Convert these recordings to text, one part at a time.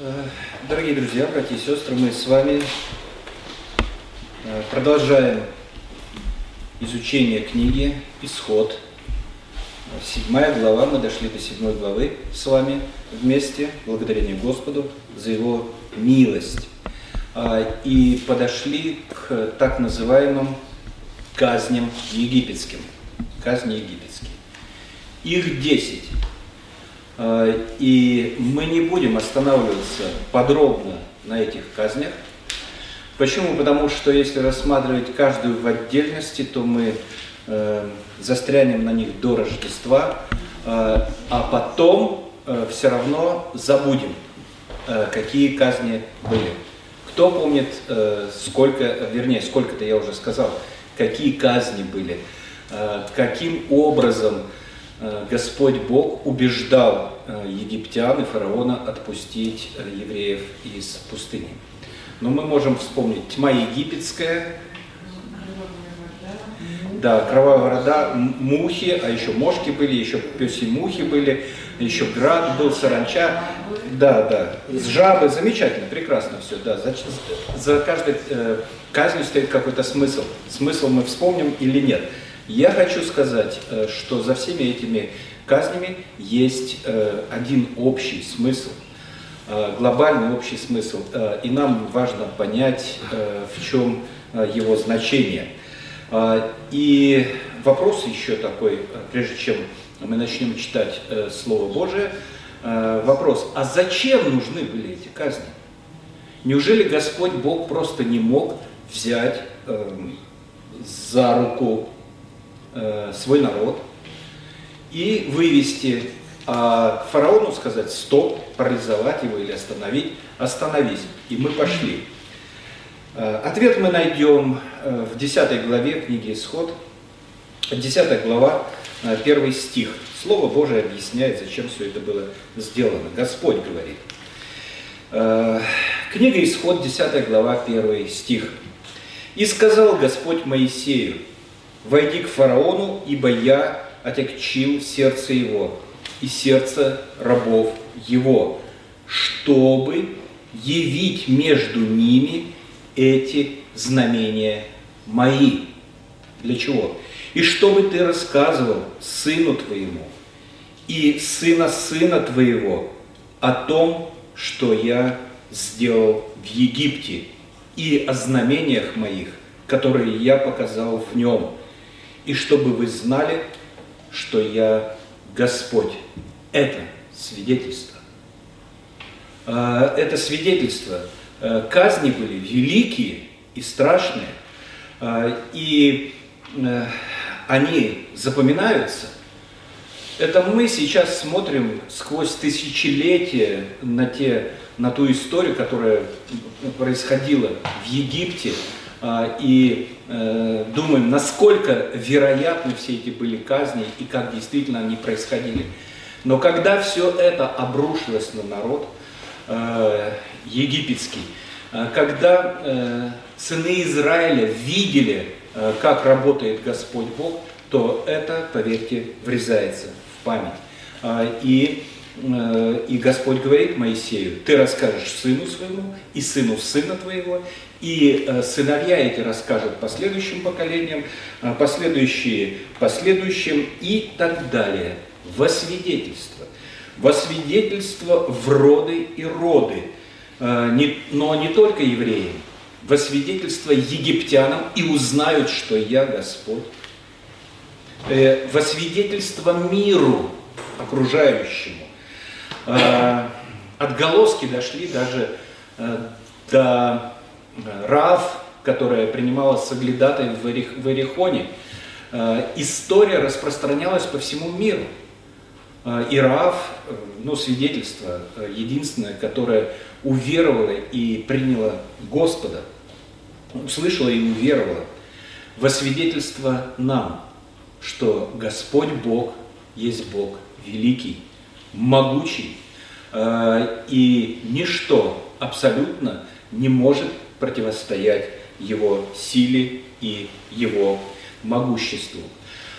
Э, дорогие друзья, братья и сестры, мы с вами э, продолжаем изучение книги «Исход». Седьмая глава, мы дошли до седьмой главы с вами вместе, благодарение Господу за Его милость. А, и подошли к так называемым казням египетским. Казни египетские. Их десять. А, и мы не будем останавливаться подробно на этих казнях. Почему? Потому что если рассматривать каждую в отдельности, то мы э, застрянем на них до Рождества, э, а потом э, все равно забудем, э, какие казни были. Кто помнит, э, сколько, вернее, сколько-то я уже сказал, какие казни были, э, каким образом Э, Господь Бог убеждал э, египтян и фараона отпустить э, евреев из пустыни. Но мы можем вспомнить тьма египетская, да, кровавая рода, мухи, а еще мошки были, еще песи мухи были, еще град был, саранча, да, да, с жабы, замечательно, прекрасно все, да, за, за каждой э, казнью стоит какой-то смысл, смысл мы вспомним или нет. Я хочу сказать, э, что за всеми этими казнями есть э, один общий смысл, э, глобальный общий смысл, и нам важно понять, в чем его значение. И вопрос еще такой, прежде чем мы начнем читать Слово Божие, вопрос, а зачем нужны были эти казни? Неужели Господь Бог просто не мог взять эм, за руку э, свой народ и вывести, а фараону сказать стоп, парализовать его или остановить, остановись. И мы пошли. Э, ответ мы найдем э, в 10 главе книги Исход, 10 глава, э, первый стих. Слово Божие объясняет, зачем все это было сделано. Господь говорит. Книга Исход, 10 глава, 1 стих. «И сказал Господь Моисею, «Войди к фараону, ибо я отягчил сердце его и сердце рабов его, чтобы явить между ними эти знамения мои». Для чего? «И чтобы ты рассказывал сыну твоему и сына сына твоего о том, что я сделал в Египте, и о знамениях моих, которые я показал в нем, и чтобы вы знали, что я Господь. Это свидетельство. А, это свидетельство. А, казни были великие и страшные, а, и они запоминаются. Это мы сейчас смотрим сквозь тысячелетия на, те, на ту историю, которая происходила в Египте, и э, думаем, насколько вероятны все эти были казни и как действительно они происходили. Но когда все это обрушилось на народ э, египетский, э, когда сыны Израиля видели, как работает Господь Бог, то это, поверьте, врезается в память. А, и и Господь говорит Моисею, ты расскажешь сыну своему и сыну сына твоего, и э, сыновья эти расскажут последующим поколениям, э, последующие последующим и так далее. Во свидетельство. Во свидетельство в роды и роды. Э, но не только евреям. Во свидетельство египтянам и узнают, что я Господь. Во свидетельство миру окружающему. Отголоски дошли даже до Рав, которая принимала соглядатой в Эрихоне, э, история распространялась по всему миру. Э, и Рав, э, ну, свидетельство единственное, которое уверовало и приняло Господа, услышала и уверовала, во свидетельство нам, что Господь Бог есть Бог великий, могучий, и ничто абсолютно не может противостоять его силе и его могуществу.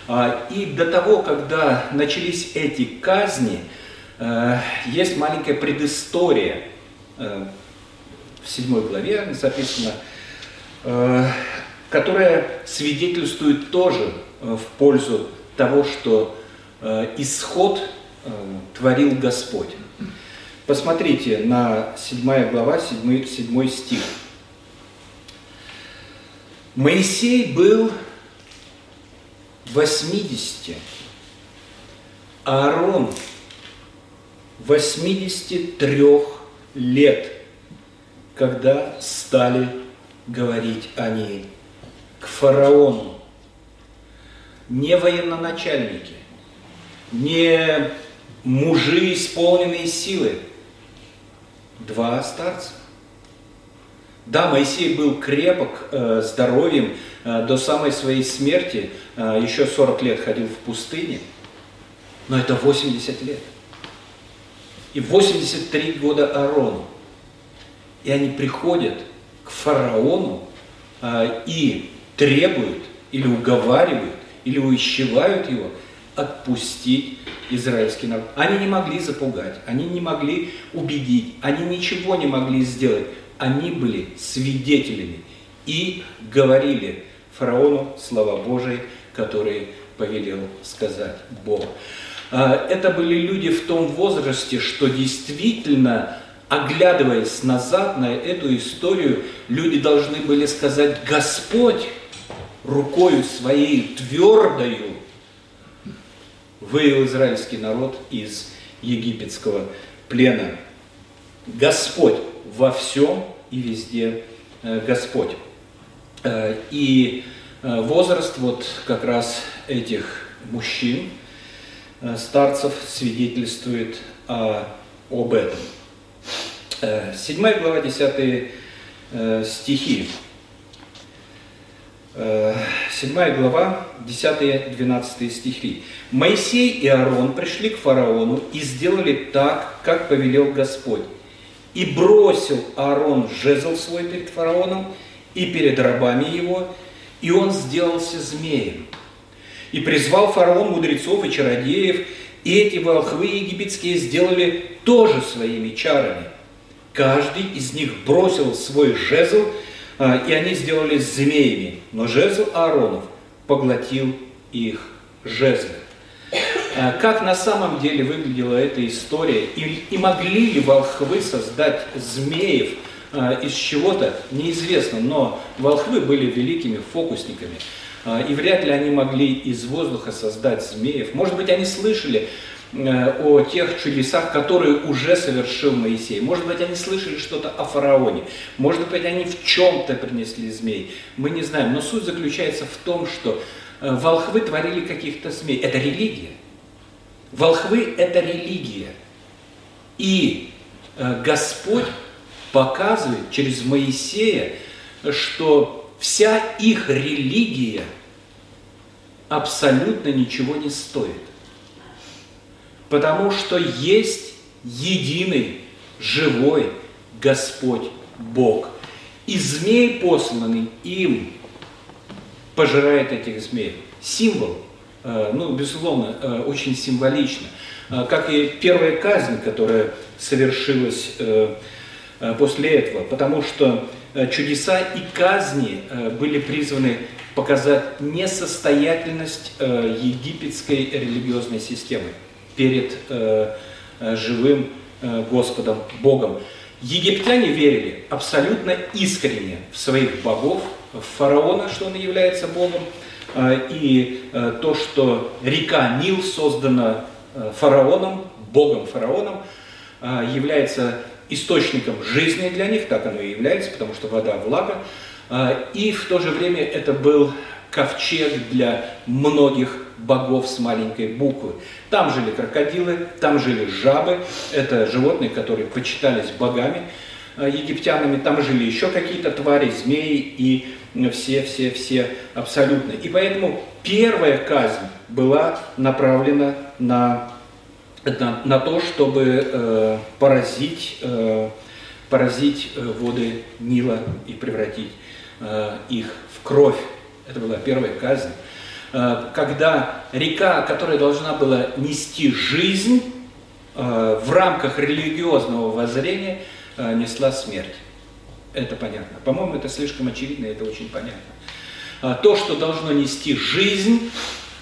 А, и до того, когда начались эти казни, э, есть маленькая предыстория в седьмой главе записано, которая свидетельствует тоже в пользу того, что исход творил Господь. Посмотрите на 7 глава, 7, 7 стих. Моисей был 80, Аарон 83 лет, когда стали говорить они к фараону. Не военноначальники, не мужи, исполненные силы, два старца. Да, Моисей был крепок э, здоровьем э, до самой своей смерти, э, еще 40 лет ходил в пустыне, но это 80 лет. И 83 года Аарону. И они приходят к фараону э, и требуют, или уговаривают, или увещевают его отпустить израильский народ. Они не могли запугать, они не могли убедить, они ничего не могли сделать они были свидетелями и говорили фараону слова Божии, которые повелел сказать Бог. А, это были люди в том возрасте, что действительно, оглядываясь назад на эту историю, люди должны были сказать, Господь рукою своей твердою вывел израильский народ из египетского плена. Господь во всем и везде э, Господь. Э, и э, возраст вот как раз этих мужчин, старцев, свидетельствует об этом. Седьмая глава, 10 стихи. Седьмая глава, 10-12 стихи. Моисей и Аарон пришли к фараону и сделали так, как повелел Господь. И бросил Аарон жезл свой перед фараоном и перед рабами его, и он сделался змеем. И призвал фараон мудрецов и чародеев, и эти волхвы египетские сделали тоже своими чарами. Каждый из них бросил свой жезл, а, и они сделались змеями, но жезл Ааронов поглотил их жезлы. А как на самом деле выглядела эта история, и, и могли ли волхвы создать змеев а, из чего-то, неизвестно, но волхвы были великими фокусниками, а, и вряд ли они могли из воздуха создать змеев. Может быть, они слышали э, о тех чудесах, которые уже совершил Моисей. Может быть, они слышали что-то о фараоне. Может быть, они в чем-то принесли змей. Мы не знаем. Но суть заключается в том, что э, волхвы творили каких-то змей. Это религия. Волхвы – это религия. И э, Господь показывает через Моисея, что вся их религия абсолютно ничего не стоит. Потому что есть единый, живой Господь Бог. И змей, посланный им, пожирает этих змеев. Символ – ну, безусловно, э, очень символично. Э, как и первая казнь, которая совершилась после этого, потому что чудеса и казни были призваны показать несостоятельность египетской религиозной системы перед живым Господом Богом. Египтяне верили абсолютно искренне в своих богов, в фараона, что он является Богом, и э, то, что река Нил создана э, фараоном, богом фараоном, а, является источником жизни для них, так оно и является, потому что вода – влага, а, и в то же время это был ковчег для многих богов с маленькой буквы. Там жили крокодилы, там жили жабы, это животные, которые почитались богами египтянами, там жили еще какие-то твари, змеи и все, все, все абсолютно. И поэтому первая казнь была направлена на, на, на то, чтобы э, поразить, э, поразить э, воды Нила и превратить э, их в кровь. Это была первая казнь. Э, когда река, которая должна была нести жизнь э, в рамках религиозного воззрения, э, несла смерть. Это понятно. По-моему, это слишком очевидно, это очень понятно. А то, что должно нести жизнь,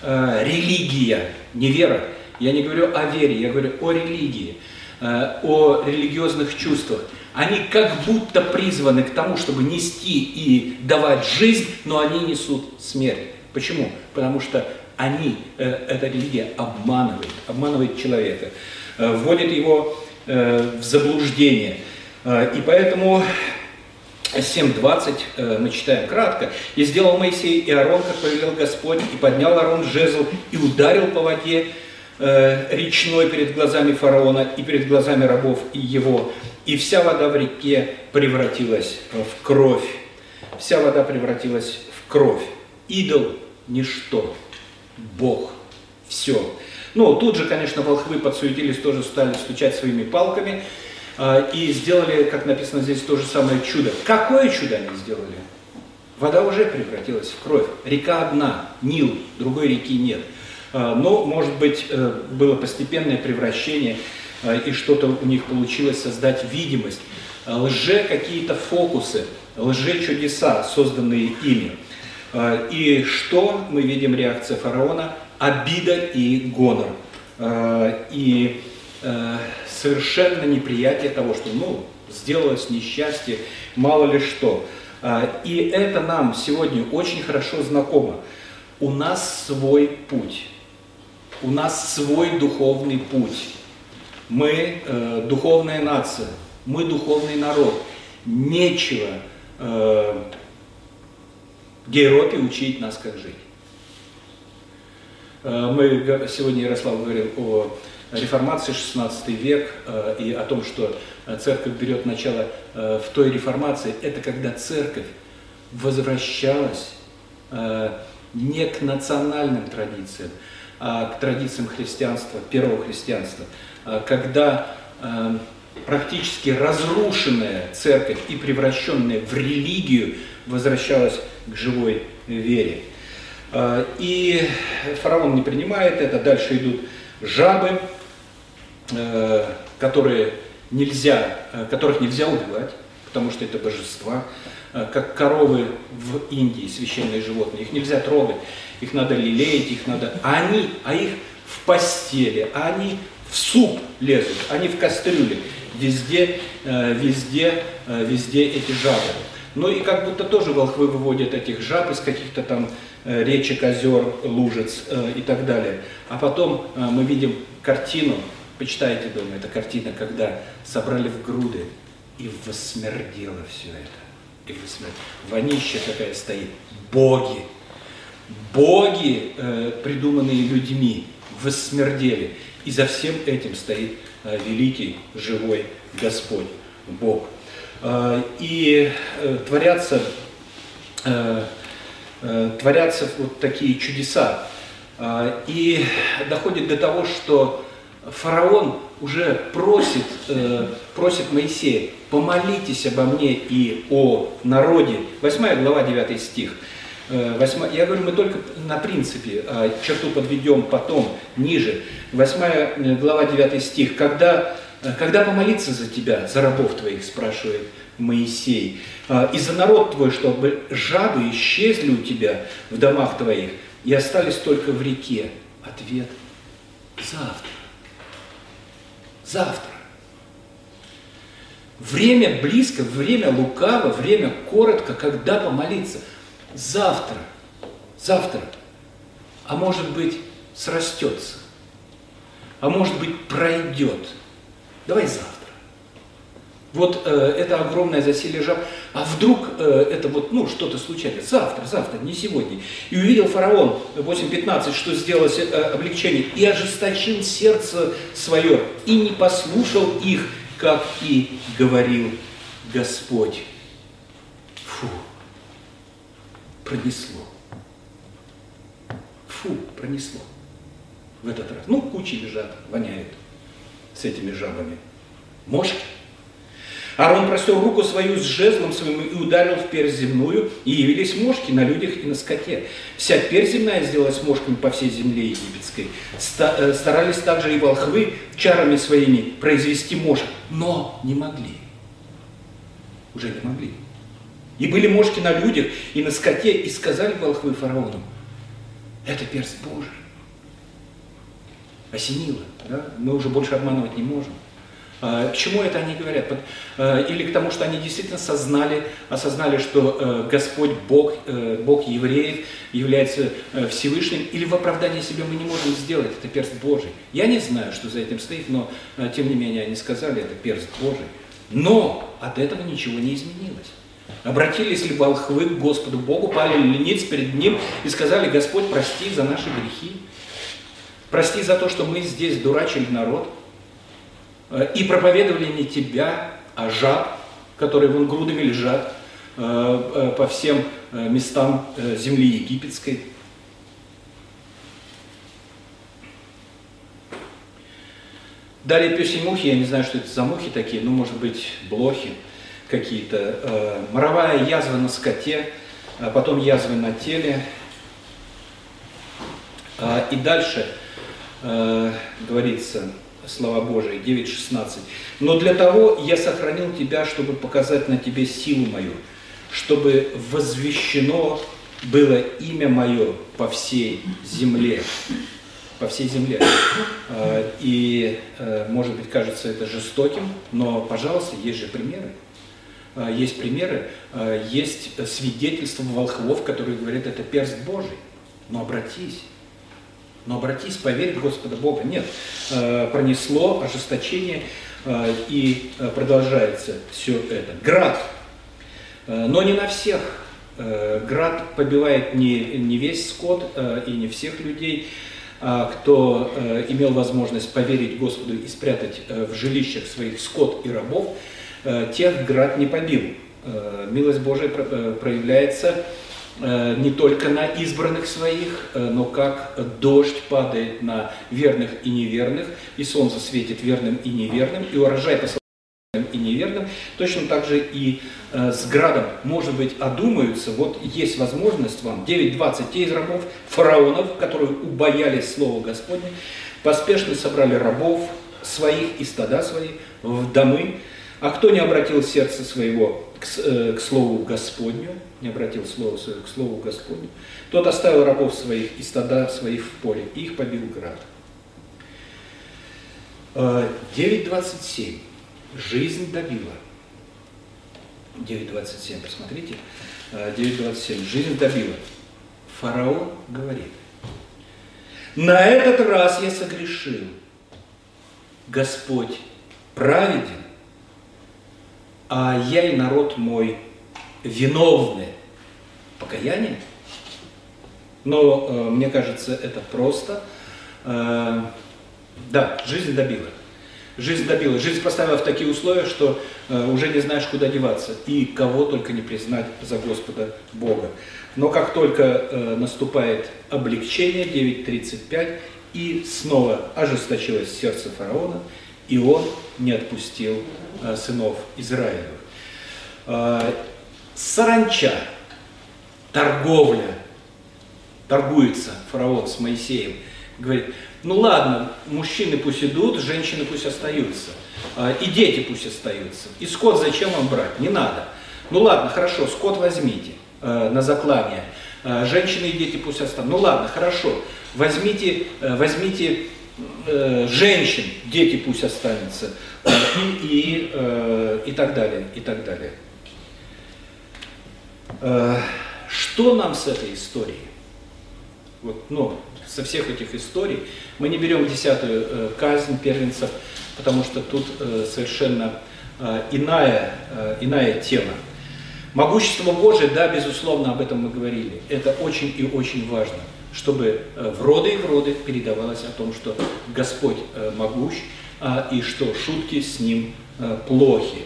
э, религия, не вера. Я не говорю о вере, я говорю о религии, о религиозных чувствах. Они как будто призваны к тому, чтобы нести и давать жизнь, но они несут смерть. Почему? Потому что они, э, эта религия обманывает, обманывает человека, э, вводит его э, в заблуждение. Э, и поэтому 7.20 э, мы читаем кратко. «И сделал Моисей и Аарон, как повелел Господь, и поднял Аарон жезл, и ударил по воде э, речной перед глазами фараона и перед глазами рабов и его. И вся вода в реке превратилась в кровь». Вся вода превратилась в кровь. Идол – ничто. Бог – все. Ну, тут же, конечно, волхвы подсуетились, тоже стали стучать своими палками – и сделали, как написано здесь, то же самое чудо. Какое чудо они сделали? Вода уже превратилась в кровь. Река одна, Нил, другой реки нет. А, но, может быть, э, было постепенное превращение, а, и что-то у них получилось создать видимость. Лже какие-то фокусы, лже чудеса, созданные ими. И что мы видим реакция фараона? Обида и гонор. И э, совершенно неприятие того, что, ну, сделалось несчастье, мало ли что. А, и это нам сегодня очень хорошо знакомо. У нас свой путь, у нас свой духовный путь. Мы э, духовная нация, мы духовный народ. Нечего э, Европе учить нас, как жить. Э, мы сегодня Ярослав говорил о реформации 16 век э, и о том, что э, церковь берет начало э, в той реформации, это когда церковь возвращалась не к национальным традициям, а к традициям христианства, первого христианства, когда практически разрушенная церковь и превращенная в религию возвращалась к живой вере. И фараон не принимает это, дальше идут жабы, которые нельзя, э, которых нельзя убивать, потому что это божества, э, как коровы в Индии, священные животные, их нельзя трогать, их надо лелеять, их надо, а они, а их в постели, а они в суп лезут, они в кастрюле, везде, везде, везде эти жабы. Ну и как будто тоже волхвы выводят этих жаб из каких-то там речек, озер, лужиц и так далее. А потом мы видим картину, Почитайте дома, эта картина, когда собрали в груды, и восмердело все это. И восмер... Вонища такая стоит. Боги. Боги, э, придуманные людьми, воссмердели. И за всем этим стоит э, великий, живой Господь, Бог. Э, и творятся, творятся вот такие чудеса. И доходит до того, что фараон уже просит, э, просит Моисея, помолитесь обо мне и о народе. 8 глава, 9 стих. 8, э, я говорю, мы только на принципе а черту подведем потом, ниже. 8 э, глава, 9 стих. Когда, э, когда помолиться за тебя, за рабов твоих, спрашивает Моисей, и за народ твой, чтобы жабы исчезли у тебя в домах твоих и остались только в реке. Ответ – завтра завтра. Время близко, время лукаво, время коротко, когда помолиться. Завтра, завтра, а может быть срастется, а может быть пройдет. Давай завтра. Вот э, это огромное засилие жаб. А вдруг э, это вот, ну, что-то случается завтра, завтра, не сегодня. И увидел фараон 8.15, что сделалось э, облегчение, и ожесточил сердце свое, и не послушал их, как и говорил Господь. Фу, пронесло. Фу, пронесло в этот раз. Ну, кучи лежат, воняют с этими жабами. Мошки. Аарон простер руку свою с жезлом своим и ударил в перь земную, и явились мошки на людях и на скоте. Вся перь земная сделалась мошками по всей земле египетской. Э, старались также и волхвы чарами своими произвести мошек, но не могли. Уже не могли. И были мошки на людях и на скоте, и сказали волхвы фараону, это перст Божий. Осенило, да? мы уже больше обманывать не можем. А, к чему это они говорят? А, или к тому, что они действительно сознали, осознали, что э, Господь Бог, э, Бог евреев является э, Всевышним, или в оправдании себе мы не можем сделать, это перст Божий. Я не знаю, что за этим стоит, но тем не менее они сказали, это перст Божий. Но от этого ничего не изменилось. Обратились ли волхвы к Господу Богу, пали ли ниц перед Ним и сказали, Господь, прости за наши грехи, прости за то, что мы здесь дурачили народ, Э, и проповедовали не тебя, а жаб, которые вон грудами лежат э, э, по всем местам земли египетской. Далее пёси мухи, я не знаю, что это за мухи такие, ну, может быть, блохи какие-то. Моровая язва на скоте, а потом язвы на теле. И дальше говорится, слова Божии, 9.16. «Но для того я сохранил тебя, чтобы показать на тебе силу мою, чтобы возвещено было имя мое по всей земле». По всей земле. А, и, э, может быть, кажется это жестоким, но, пожалуйста, есть же примеры. А, есть примеры, есть свидетельства волхвов, которые говорят, это перст Божий. Но обратись, но обратись, поверь в Господа Бога. Нет, э, пронесло ожесточение, э, и э, продолжается все это. Град, но не на всех. Град побивает не, не весь скот и не всех людей, а кто имел возможность поверить Господу и спрятать в жилищах своих скот и рабов, тех град не побил. Милость Божия проявляется не только на избранных своих, э, но как дождь падает на верных и неверных, и солнце светит верным и неверным, и урожай по и неверным, точно так же и э, с градом, может быть, одумаются, вот есть возможность вам, 9-20 те из рабов, фараонов, которые убоялись Слова Господне, поспешно собрали рабов своих и стада свои в домы, а кто не обратил сердце своего к, э, к Слову Господню, не обратил слово свое к Слову Господню, тот оставил рабов своих и стада своих в поле, и их побил град. 9.27. Э, Жизнь добила. 9.27, посмотрите. 9.27. Э, Жизнь добила. Фараон говорит, на этот раз я согрешил. Господь праведен, а я и народ мой виновны. Покаяние? Но э, мне кажется, это просто. Э, да, жизнь добила. Жизнь добила. Жизнь поставила в такие условия, что э, уже не знаешь, куда деваться. И кого только не признать за Господа Бога. Но как только э, наступает облегчение, 9.35, и снова ожесточилось сердце фараона, и он не отпустил э, сынов Израилевых. Э, саранча, торговля, торгуется фараон с Моисеем, говорит, ну ладно, мужчины пусть идут, женщины пусть остаются, э, и дети пусть остаются, и скот зачем вам брать, не надо. Ну ладно, хорошо, скот возьмите на заклание, женщины и дети пусть останутся. Ну ладно, хорошо, возьмите, возьмите э, женщин, дети пусть останутся, э, и, и, э, и так далее, и так далее. Что нам с этой историей? Вот, ну, со всех этих историй мы не берем десятую э, казнь первенцев, потому что тут э, совершенно э, иная, э, иная тема. Могущество Божие, да, безусловно, об этом мы говорили. Это очень и очень важно чтобы э, в роды и в роды передавалось о том, что Господь э, могущ, а, и что шутки с Ним э, плохи.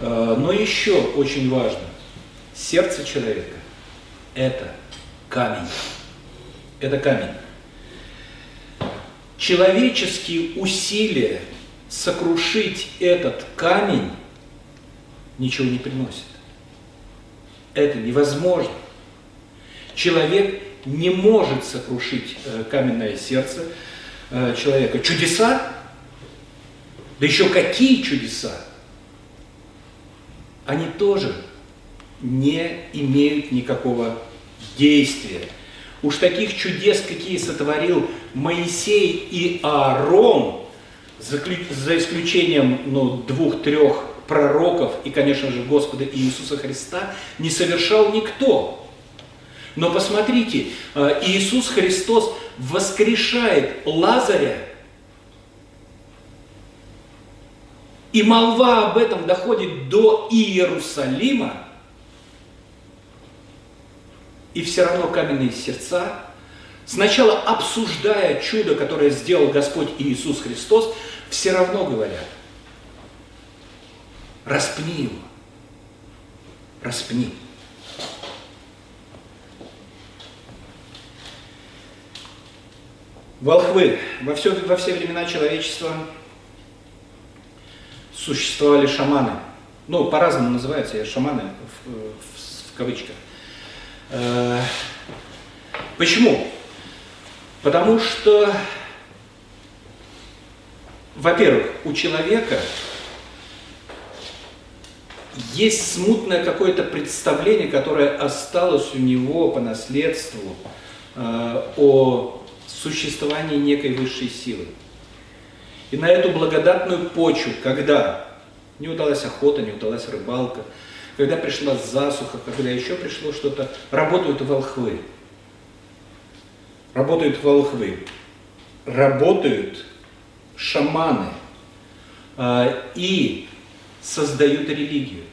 Но еще очень важно, сердце человека – это камень. Это камень. Человеческие усилия сокрушить этот камень ничего не приносят. Это невозможно. Человек не может сокрушить э, каменное сердце э, человека. Чудеса? Да еще какие чудеса? они тоже не имеют никакого действия. Уж таких чудес, какие сотворил Моисей и Аарон, за исключением ну, двух-трех пророков и, конечно же, Господа Иисуса Христа, не совершал никто. Но посмотрите, э, Иисус Христос воскрешает Лазаря, и молва об этом доходит до Иерусалима, и все равно каменные сердца, сначала обсуждая чудо, которое сделал Господь Иисус Христос, все равно говорят, распни его, распни. Волхвы. Во все, во все времена человечества существовали шаманы. Ну, по-разному называются шаманы в, в, в кавычках. Э, почему? Потому что, во-первых, у человека есть смутное какое-то представление, которое осталось у него по наследству э, о существовании некой высшей силы. И на эту благодатную почву, когда не удалась охота, не удалась рыбалка, когда пришла засуха, когда еще пришло что-то, работают волхвы. Работают волхвы. Работают шаманы. Э, и создают религию.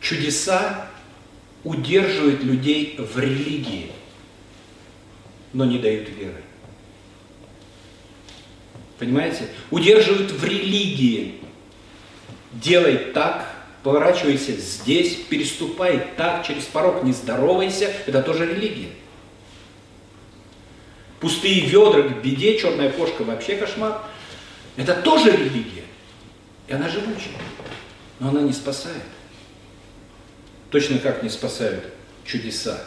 Чудеса удерживают людей в религии, но не дают веры. Понимаете? Удерживают в религии. Делай так, поворачивайся здесь, переступай так, через порог не здоровайся. Это тоже религия. Пустые ведра к беде, черная кошка вообще кошмар. Это тоже религия. И она живучая, но она не спасает. Точно как не спасают чудеса.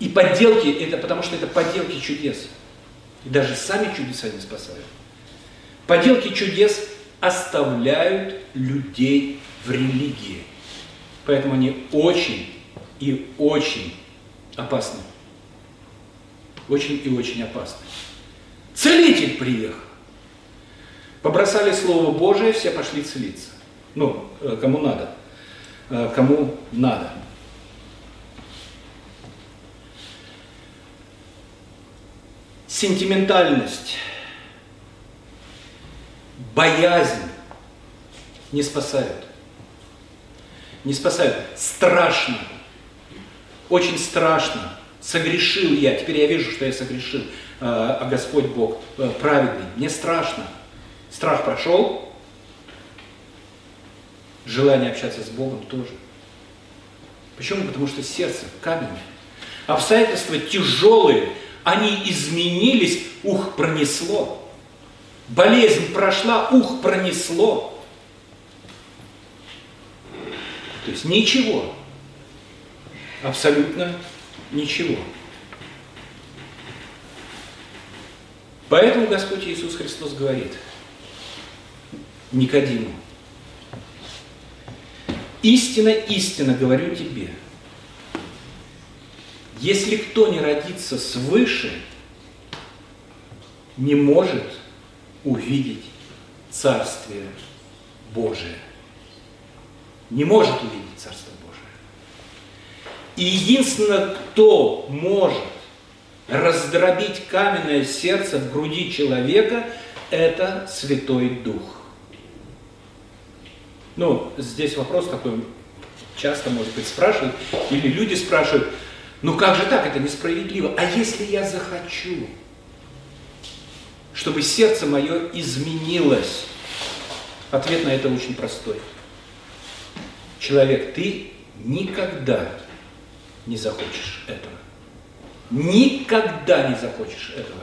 И подделки, это потому что это подделки чудес. И даже сами чудеса не спасают. Поделки чудес оставляют людей в религии. Поэтому они очень и очень опасны. Очень и очень опасны. Целитель приехал. Побросали Слово Божие, все пошли целиться. Ну, э, кому надо. Э, кому надо. Сентиментальность, боязнь не спасают. Не спасают. Страшно. Очень страшно. Согрешил я, теперь я вижу, что я согрешил, э, а Господь Бог праведный. Мне страшно. Страх прошел, желание общаться с Богом тоже. Почему? Потому что сердце каменное. Обстоятельства тяжелые, они изменились, ух, пронесло. Болезнь прошла, ух, пронесло. То есть ничего. Абсолютно ничего. Поэтому Господь Иисус Христос говорит – Никодиму. Истина, истина говорю тебе, если кто не родится свыше, не может увидеть Царствие Божие. Не может увидеть Царство Божие. И единственное, кто может раздробить каменное сердце в груди человека, это Святой Дух. Ну, здесь вопрос такой, часто, может быть, спрашивают, или люди спрашивают, ну как же так, это несправедливо. А если я захочу, чтобы сердце мое изменилось? Ответ на это очень простой. Человек, ты никогда не захочешь этого. Никогда не захочешь этого.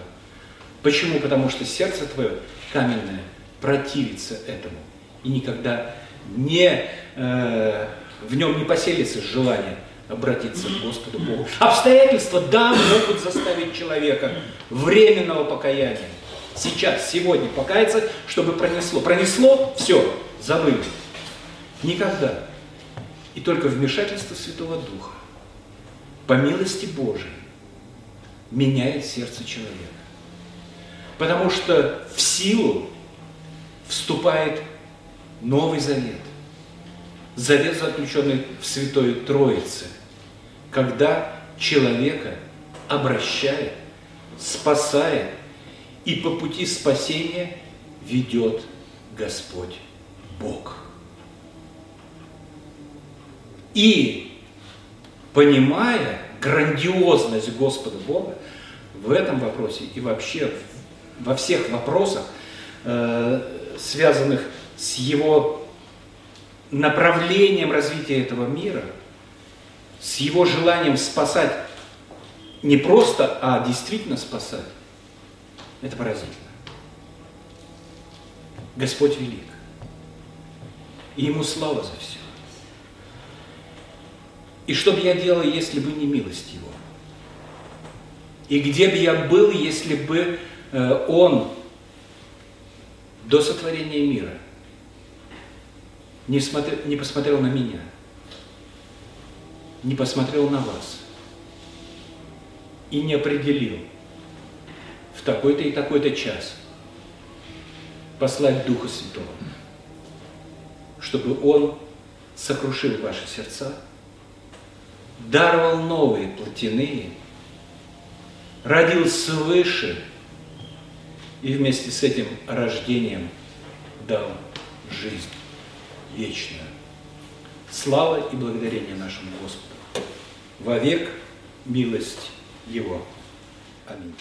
Почему? Потому что сердце твое каменное противится этому и никогда не, э, в нем не поселится желание обратиться к Господу Богу. Обстоятельства, да, могут заставить человека временного покаяния. Сейчас, сегодня покаяться, чтобы пронесло. Пронесло, все, забыли. Никогда. И только вмешательство Святого Духа, по милости Божией, меняет сердце человека. Потому что в силу вступает Новый Завет. Завет, заключенный в Святой Троице, когда человека обращает, спасает и по пути спасения ведет Господь Бог. И понимая грандиозность Господа Бога, в этом вопросе и вообще во всех вопросах, э, связанных с его направлением развития этого мира, с его желанием спасать не просто, а действительно спасать, это поразительно. Господь велик. И Ему слава за все. И что бы я делал, если бы не милость Его? И где бы я был, если бы э, Он до сотворения мира не, смотрел, не посмотрел на меня, не посмотрел на вас. И не определил. В такой-то и такой-то час послать Духа Святого, чтобы Он сокрушил ваши сердца, даровал новые плотяные, родил свыше и вместе с этим рождением дал жизнь вечную. Слава и благодарение нашему Господу. Вовек милость Его. Аминь.